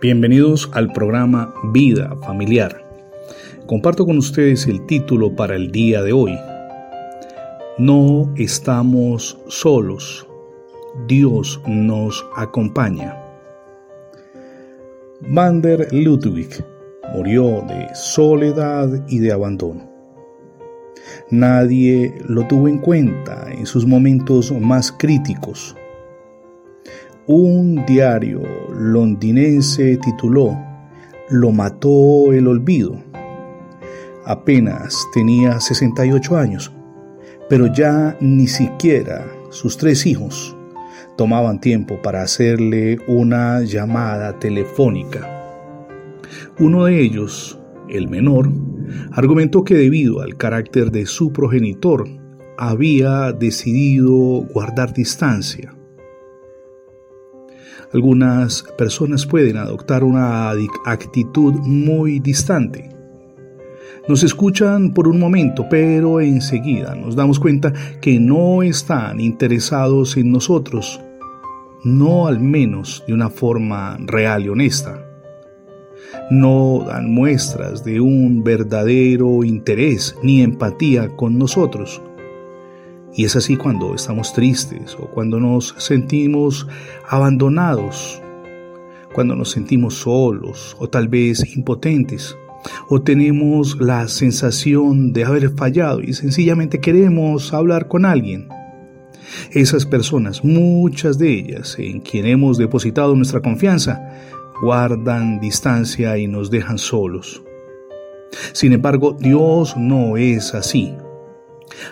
Bienvenidos al programa Vida Familiar. Comparto con ustedes el título para el día de hoy. No estamos solos. Dios nos acompaña. Vander Ludwig murió de soledad y de abandono. Nadie lo tuvo en cuenta en sus momentos más críticos. Un diario londinense tituló Lo mató el olvido. Apenas tenía 68 años, pero ya ni siquiera sus tres hijos tomaban tiempo para hacerle una llamada telefónica. Uno de ellos, el menor, argumentó que debido al carácter de su progenitor, había decidido guardar distancia. Algunas personas pueden adoptar una actitud muy distante. Nos escuchan por un momento, pero enseguida nos damos cuenta que no están interesados en nosotros, no al menos de una forma real y honesta. No dan muestras de un verdadero interés ni empatía con nosotros. Y es así cuando estamos tristes o cuando nos sentimos abandonados, cuando nos sentimos solos o tal vez impotentes, o tenemos la sensación de haber fallado y sencillamente queremos hablar con alguien. Esas personas, muchas de ellas en quien hemos depositado nuestra confianza, guardan distancia y nos dejan solos. Sin embargo, Dios no es así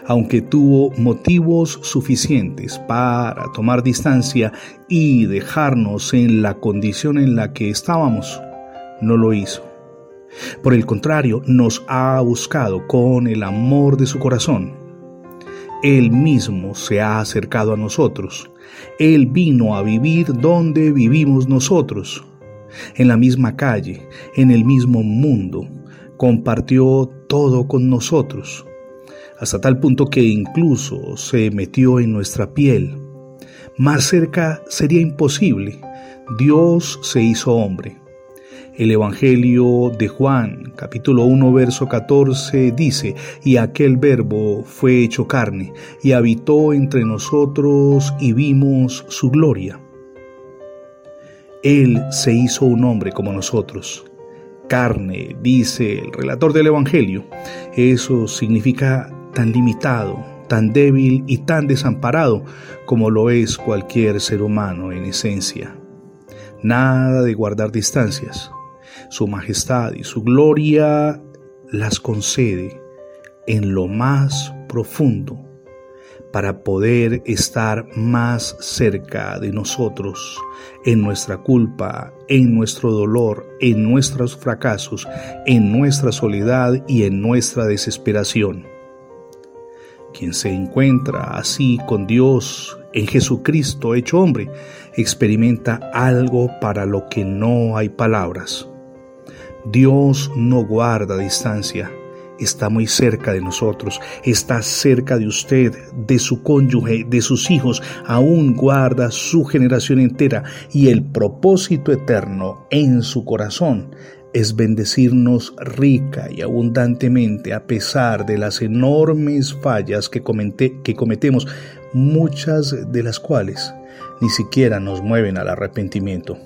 aunque tuvo motivos suficientes para tomar distancia y dejarnos en la condición en la que estábamos, no lo hizo. Por el contrario, nos ha buscado con el amor de su corazón. Él mismo se ha acercado a nosotros. Él vino a vivir donde vivimos nosotros, en la misma calle, en el mismo mundo. Compartió todo con nosotros hasta tal punto que incluso se metió en nuestra piel. Más cerca sería imposible. Dios se hizo hombre. El Evangelio de Juan, capítulo 1, verso 14, dice, y aquel verbo fue hecho carne, y habitó entre nosotros, y vimos su gloria. Él se hizo un hombre como nosotros. Carne, dice el relator del Evangelio. Eso significa tan limitado, tan débil y tan desamparado como lo es cualquier ser humano en esencia. Nada de guardar distancias. Su majestad y su gloria las concede en lo más profundo para poder estar más cerca de nosotros, en nuestra culpa, en nuestro dolor, en nuestros fracasos, en nuestra soledad y en nuestra desesperación. Quien se encuentra así con Dios en Jesucristo hecho hombre, experimenta algo para lo que no hay palabras. Dios no guarda distancia, está muy cerca de nosotros, está cerca de usted, de su cónyuge, de sus hijos, aún guarda su generación entera y el propósito eterno en su corazón es bendecirnos rica y abundantemente a pesar de las enormes fallas que, que cometemos, muchas de las cuales ni siquiera nos mueven al arrepentimiento.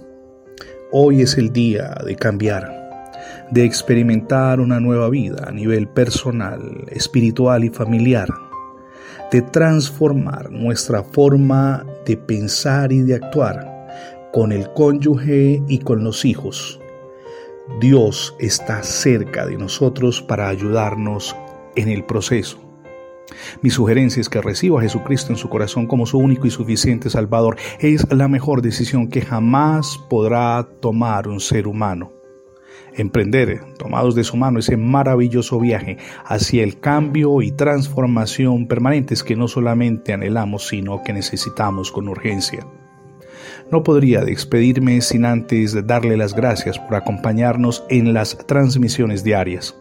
Hoy es el día de cambiar, de experimentar una nueva vida a nivel personal, espiritual y familiar, de transformar nuestra forma de pensar y de actuar con el cónyuge y con los hijos Dios está cerca de nosotros para ayudarnos en el proceso. Mi sugerencia es que reciba a Jesucristo en su corazón como su único y suficiente Salvador. Es la mejor decisión que jamás podrá tomar un ser humano. Emprender, tomados de su mano, ese maravilloso viaje hacia el cambio y transformación permanentes que no solamente anhelamos, sino que necesitamos con urgencia. No podría despedirme sin antes darle las gracias por acompañarnos en las transmisiones diarias.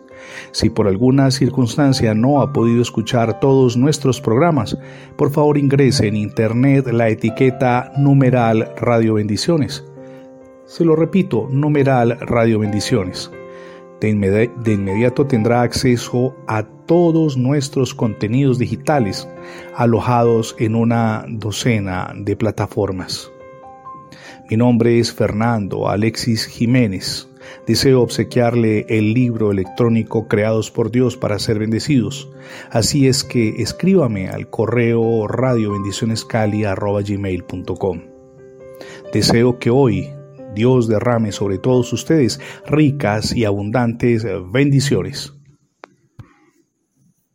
Si por alguna circunstancia no ha podido escuchar todos nuestros programas, por favor ingrese en internet la etiqueta numeral Radio Bendiciones. Se lo repito, numeral Radio Bendiciones. De, inmediato tendrá acceso a todos nuestros contenidos digitales alojados en una docena de plataformas. Mi nombre es Fernando Alexis Jiménez. Deseo obsequiarle el libro electrónico Creados por Dios para ser bendecidos. Así es que escríbame al correo radiobendicionescali.com. Deseo que hoy Dios derrame sobre todos ustedes ricas y abundantes bendiciones.